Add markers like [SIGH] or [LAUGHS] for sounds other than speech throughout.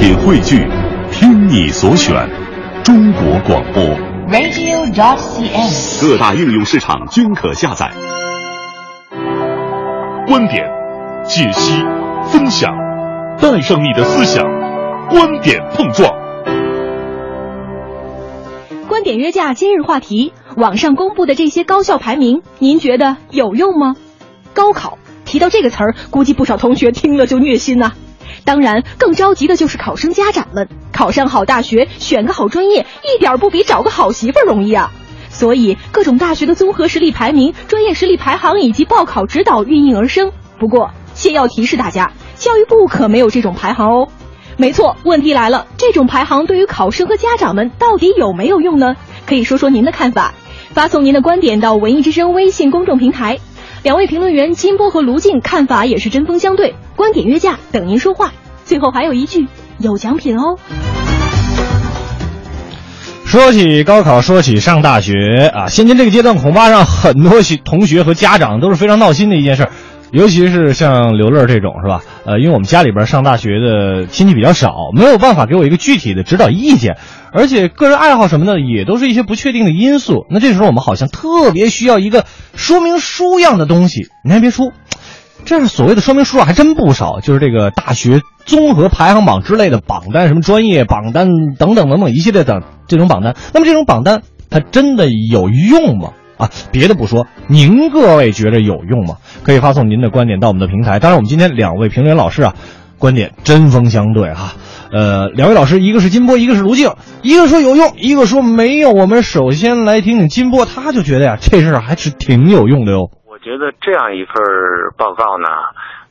品汇聚，听你所选，中国广播。radio.dot.cn，。各大应用市场均可下载。观点、解析、分享，带上你的思想，观点碰撞。观点约架今日话题：网上公布的这些高校排名，您觉得有用吗？高考提到这个词儿，估计不少同学听了就虐心呐、当然，更着急的就是考生家长们，考上好大学，选个好专业，一点不比找个好媳妇儿容易啊！所以，各种大学的综合实力排名、专业实力排行以及报考指导应运而生。不过，先要提示大家，教育部可没有这种排行哦。没错，问题来了，这种排行对于考生和家长们到底有没有用呢？可以说说您的看法，发送您的观点到文艺之声微信公众平台。两位评论员金波和卢静看法也是针锋相对，观点约架，等您说话。最后还有一句，有奖品哦。说起高考，说起上大学啊，现今这个阶段，恐怕让很多学同学和家长都是非常闹心的一件事。尤其是像刘乐这种是吧？呃，因为我们家里边上大学的亲戚比较少，没有办法给我一个具体的指导意见，而且个人爱好什么的也都是一些不确定的因素。那这时候我们好像特别需要一个说明书样的东西。你还别说，这是所谓的说明书啊，还真不少，就是这个大学综合排行榜之类的榜单，什么专业榜单等等等等一系列的这种榜单。那么这种榜单它真的有用吗？啊，别的不说，您各位觉着有用吗？可以发送您的观点到我们的平台。当然，我们今天两位评委老师啊，观点针锋相对哈、呃，两位老师，一个是金波，一个是卢静，一个说有用，一个说没用。我们首先来听听金波，他就觉得呀，这事儿还是挺有用的哟。觉得这样一份报告呢，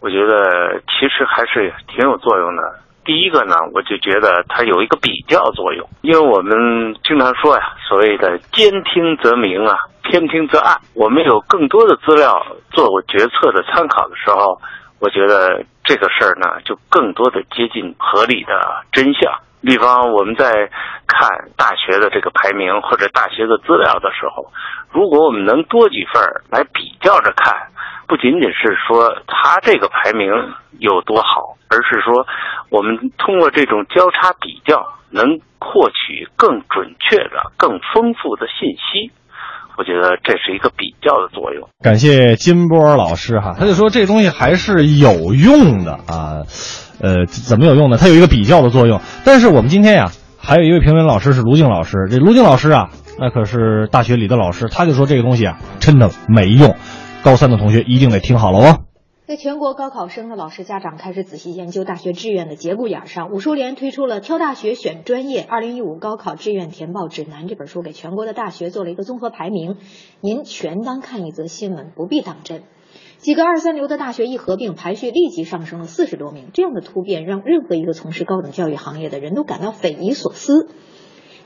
我觉得其实还是挺有作用的。第一个呢，我就觉得它有一个比较作用，因为我们经常说呀，所谓的兼听则明啊，偏听则暗。我们有更多的资料做决策的参考的时候，我觉得这个事儿呢，就更多的接近合理的真相。比方我们在看大学的这个排名或者大学的资料的时候，如果我们能多几份来比较着看，不仅仅是说它这个排名有多好，而是说我们通过这种交叉比较，能获取更准确的、更丰富的信息。我觉得这是一个比较的作用。感谢金波老师哈，他就说这东西还是有用的啊，呃，怎么有用呢？它有一个比较的作用。但是我们今天呀，还有一位评委老师是卢静老师，这卢静老师啊，那可是大学里的老师，他就说这个东西啊，真的没用。高三的同学一定得听好了哦。在全国高考生的老师家长开始仔细研究大学志愿的节骨眼上，武书联推出了《挑大学选专业：二零一五高考志愿填报指南》这本书，给全国的大学做了一个综合排名。您全当看一则新闻，不必当真。几个二三流的大学一合并，排序立即上升了四十多名。这样的突变让任何一个从事高等教育行业的人都感到匪夷所思。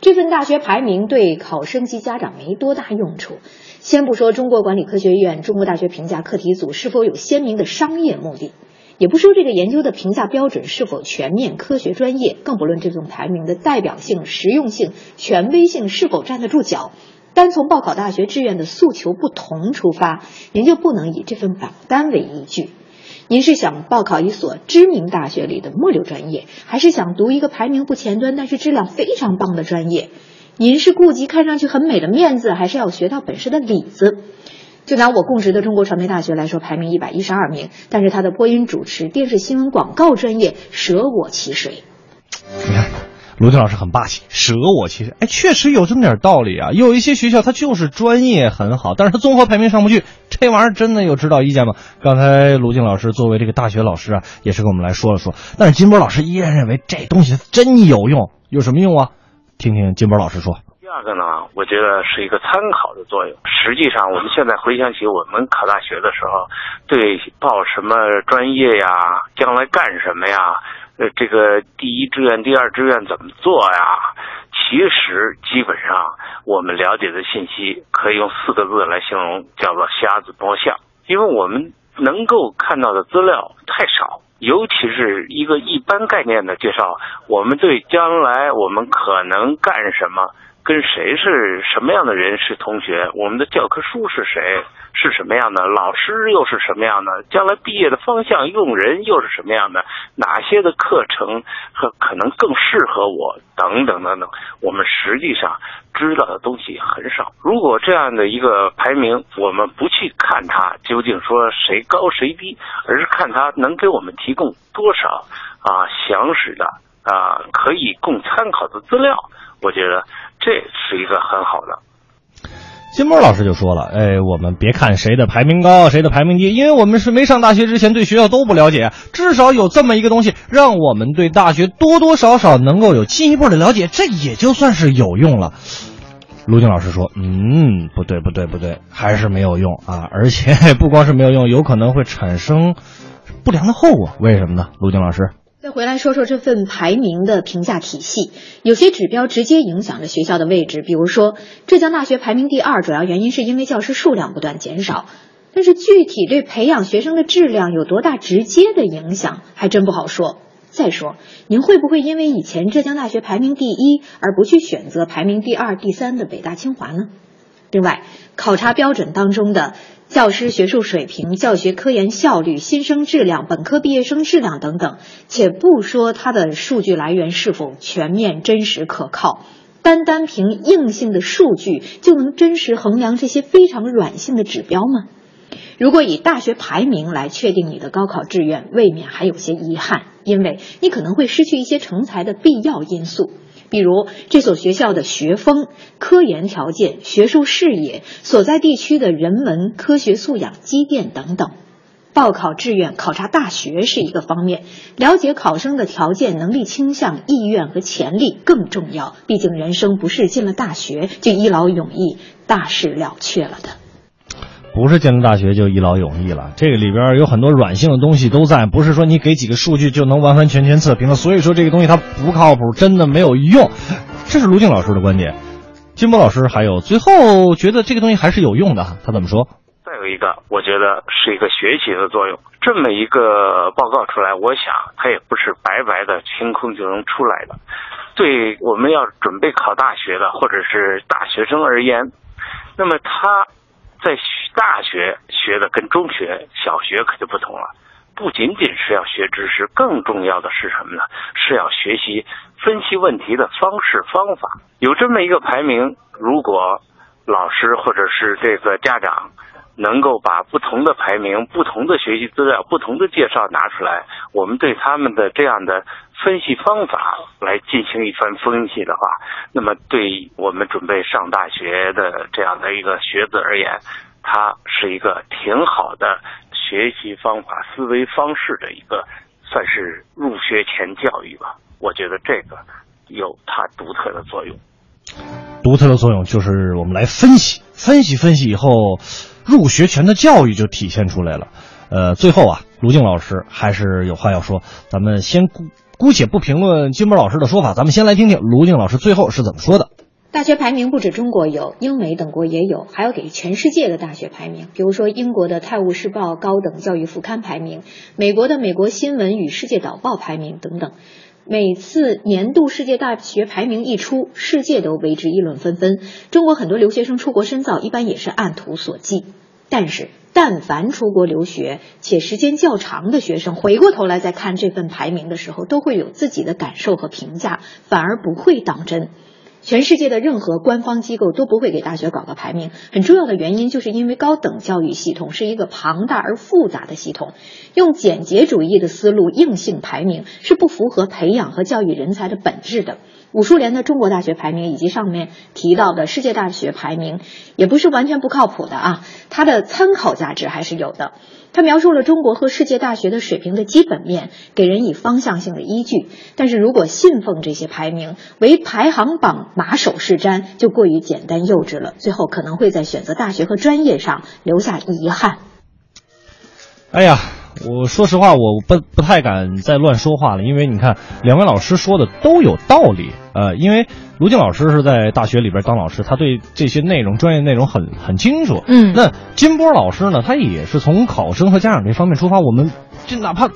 这份大学排名对考生及家长没多大用处。先不说中国管理科学院、中国大学评价课题组是否有鲜明的商业目的，也不说这个研究的评价标准是否全面、科学、专业，更不论这种排名的代表性、实用性、权威性是否站得住脚。单从报考大学志愿的诉求不同出发，您就不能以这份榜单为依据。您是想报考一所知名大学里的末流专业，还是想读一个排名不前端但是质量非常棒的专业？您是顾及看上去很美的面子，还是要学到本事的里子？就拿我供职的中国传媒大学来说，排名一百一十二名，但是它的播音主持、电视新闻广告专业舍我其谁。你看，卢静老师很霸气，舍我其谁？哎，确实有这么点道理啊。有一些学校它就是专业很好，但是它综合排名上不去，这玩意儿真的有指导意见吗？刚才卢静老师作为这个大学老师啊，也是跟我们来说了说。但是金波老师依然认为这东西真有用，有什么用啊？听听金波老师说。第二个呢，我觉得是一个参考的作用。实际上，我们现在回想起我们考大学的时候，对报什么专业呀，将来干什么呀，呃，这个第一志愿、第二志愿怎么做呀？其实基本上我们了解的信息可以用四个字来形容，叫做瞎子摸象。因为我们能够看到的资料太少。尤其是一个一般概念的介绍，我们对将来我们可能干什么跟谁是什么样的人是同学，我们的教科书是谁？是什么样的，老师又是什么样的，将来毕业的方向用人又是什么样的，哪些的课程和可能更适合我，等等等等，我们实际上知道的东西很少。如果这样的一个排名，我们不去看它究竟说谁高谁低，而是看它能给我们提供多少啊详实的啊可以供参考的资料，我觉得。这是一个很好的。金波老师就说了：“哎，我们别看谁的排名高，谁的排名低，因为我们是没上大学之前对学校都不了解，至少有这么一个东西，让我们对大学多多少少能够有进一步的了解，这也就算是有用了。”卢静老师说：“嗯，不对，不对，不对，还是没有用啊！而且 [LAUGHS] 不光是没有用，有可能会产生不良的后果。为什么呢？”卢静老师。再回来说说这份排名的评价体系，有些指标直接影响着学校的位置。比如说，浙江大学排名第二，主要原因是因为教师数量不断减少。但是具体对培养学生的质量有多大直接的影响，还真不好说。再说，您会不会因为以前浙江大学排名第一而不去选择排名第二、第三的北大清华呢？另外，考察标准当中的。教师学术水平、教学科研效率、新生质量、本科毕业生质量等等，且不说它的数据来源是否全面、真实、可靠，单单凭硬性的数据就能真实衡量这些非常软性的指标吗？如果以大学排名来确定你的高考志愿，未免还有些遗憾，因为你可能会失去一些成才的必要因素。比如这所学校的学风、科研条件、学术视野、所在地区的人文科学素养积淀等等。报考志愿考察大学是一个方面，了解考生的条件、能力倾向、意愿和潜力更重要。毕竟人生不是进了大学就一劳永逸、大事了却了的。不是建筑大学就一劳永逸了，这个里边有很多软性的东西都在，不是说你给几个数据就能完完全全测评的。所以说这个东西它不靠谱，真的没有用。这是卢静老师的观点，金波老师还有最后觉得这个东西还是有用的，他怎么说？再有一个，我觉得是一个学习的作用。这么一个报告出来，我想它也不是白白的清空就能出来的。对我们要准备考大学的或者是大学生而言，那么他。在大学学的跟中学、小学可就不同了，不仅仅是要学知识，更重要的是什么呢？是要学习分析问题的方式方法。有这么一个排名，如果老师或者是这个家长能够把不同的排名、不同的学习资料、不同的介绍拿出来，我们对他们的这样的。分析方法来进行一番分析的话，那么对我们准备上大学的这样的一个学子而言，它是一个挺好的学习方法、思维方式的一个，算是入学前教育吧。我觉得这个有它独特的作用。独特的作用就是我们来分析，分析分析以后，入学前的教育就体现出来了。呃，最后啊，卢静老师还是有话要说，咱们先。姑且不评论金波老师的说法，咱们先来听听卢静老师最后是怎么说的。大学排名不止中国有，英美等国也有，还有给全世界的大学排名，比如说英国的《泰晤士报》高等教育副刊排名，美国的《美国新闻与世界导报》排名等等。每次年度世界大学排名一出，世界都为之议论纷纷。中国很多留学生出国深造，一般也是按图索骥。但是，但凡出国留学且时间较长的学生，回过头来再看这份排名的时候，都会有自己的感受和评价，反而不会当真。全世界的任何官方机构都不会给大学搞个排名，很重要的原因就是因为高等教育系统是一个庞大而复杂的系统，用简洁主义的思路硬性排名是不符合培养和教育人才的本质的。武淑莲的中国大学排名以及上面提到的世界大学排名，也不是完全不靠谱的啊，它的参考价值还是有的。它描述了中国和世界大学的水平的基本面，给人以方向性的依据。但是如果信奉这些排名为排行榜马首是瞻，就过于简单幼稚了，最后可能会在选择大学和专业上留下遗憾。哎呀。我说实话，我不不太敢再乱说话了，因为你看，两位老师说的都有道理。呃，因为卢静老师是在大学里边当老师，他对这些内容、专业内容很很清楚。嗯，那金波老师呢，他也是从考生和家长这方面出发，我们就哪怕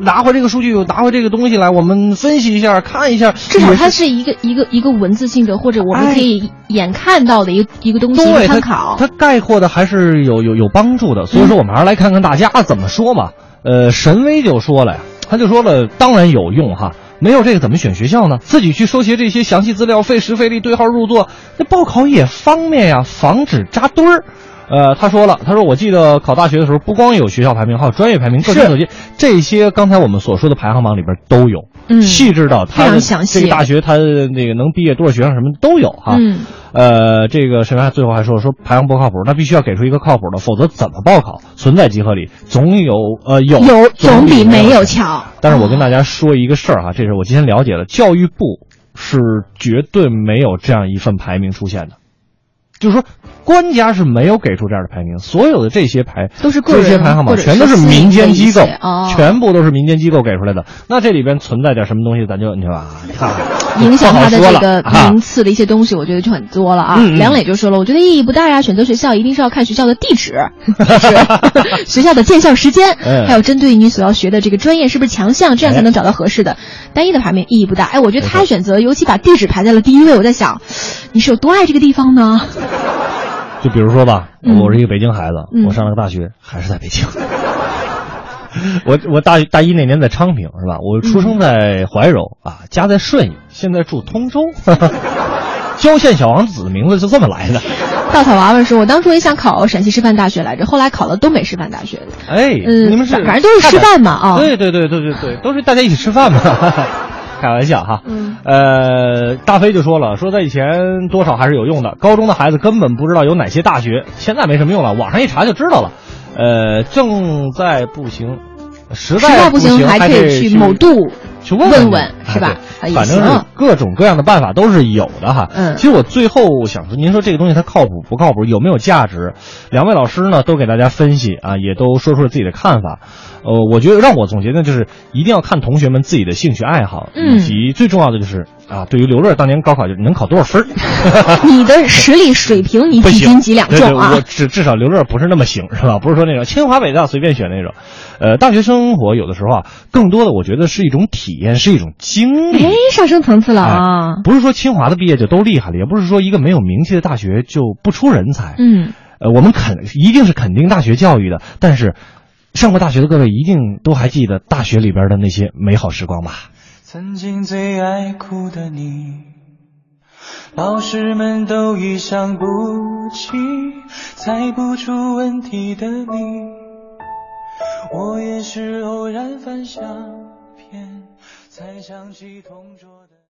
拿回这个数据，拿回这个东西来，我们分析一下，看一下。至少它是一个一个一个文字性的，或者我们可以眼看到的一个一个东西参考。它概括的还是有有有帮助的，所以说我们还是来看看大家怎么说吧。呃，神威就说了呀，他就说了，当然有用哈。没有这个怎么选学校呢？自己去收集这些详细资料，费时费力对号入座，那报考也方便呀，防止扎堆儿。呃，他说了，他说我记得考大学的时候，不光有学校排名，还有专业排名，各种手机这些刚才我们所说的排行榜里边都有，嗯，细致到他的这个大学他那个能毕业多少学生什么都有哈。嗯，呃，这个沈源最后还说说排行不靠谱，那必须要给出一个靠谱的，否则怎么报考？存在即合理，总有呃有有总比没有强。但是我跟大家说一个事儿哈，这是我今天了解了，教育部是绝对没有这样一份排名出现的。就是说，官家是没有给出这样的排名，所有的这些排都是这些排行榜全都是民间机构，全部都是民间机构给出来的。那这里边存在点什么东西，咱就你说吧，[LAUGHS] 影响他的这个名次的一些东西，我觉得就很多了啊。梁磊就说了，我觉得意义不大呀，选择学校一定是要看学校的地址、[LAUGHS] [LAUGHS] 学校的建校时间，还有针对你所要学的这个专业是不是强项，这样才能找到合适的。单一的排名意义不大。哎，我觉得他选择，尤其把地址排在了第一位，我在想，你是有多爱这个地方呢？[LAUGHS] 就比如说吧，我是一个北京孩子，我上了个大学，还是在北京。[LAUGHS] 我我大大一那年在昌平是吧？我出生在怀柔啊，家在顺义，现在住通州。[LAUGHS] 郊县小王子的名字就这么来的。稻草娃娃说：“我当初也想考陕西师范大学来着，后来考了东北师范大学。”哎，嗯，你们是反正都是师范嘛啊？对对对对对对，都是大家一起吃饭嘛。[LAUGHS] 开玩笑哈，嗯呃，大飞就说了，说在以前多少还是有用的。高中的孩子根本不知道有哪些大学，现在没什么用了，网上一查就知道了。呃，正在不行，实在不行还可以去某度去问问问，是吧？反正是各种各样的办法都是有的哈。嗯，其实我最后想说，您说这个东西它靠谱不靠谱，有没有价值？两位老师呢都给大家分析啊，也都说出了自己的看法。呃，我觉得让我总结的就是一定要看同学们自己的兴趣爱好，以及最重要的就是啊，对于刘乐当年高考就是能考多少分 [LAUGHS] 你的实力水平你几斤几两重啊？我至至少刘乐不是那么行是吧？不是说那种清华北大随便选那种。呃，大学生活有的时候啊，更多的我觉得是一种体验，是一种经历。哎，上升层次了啊！不是说清华的毕业就都厉害了，也不是说一个没有名气的大学就不出人才。嗯，呃，我们肯一定是肯定大学教育的，但是。上过大学的各位一定都还记得大学里边的那些美好时光吧？曾经最爱哭的你，老师们都已想不起，猜不出问题的你，我也是偶然翻相片，才想起同桌。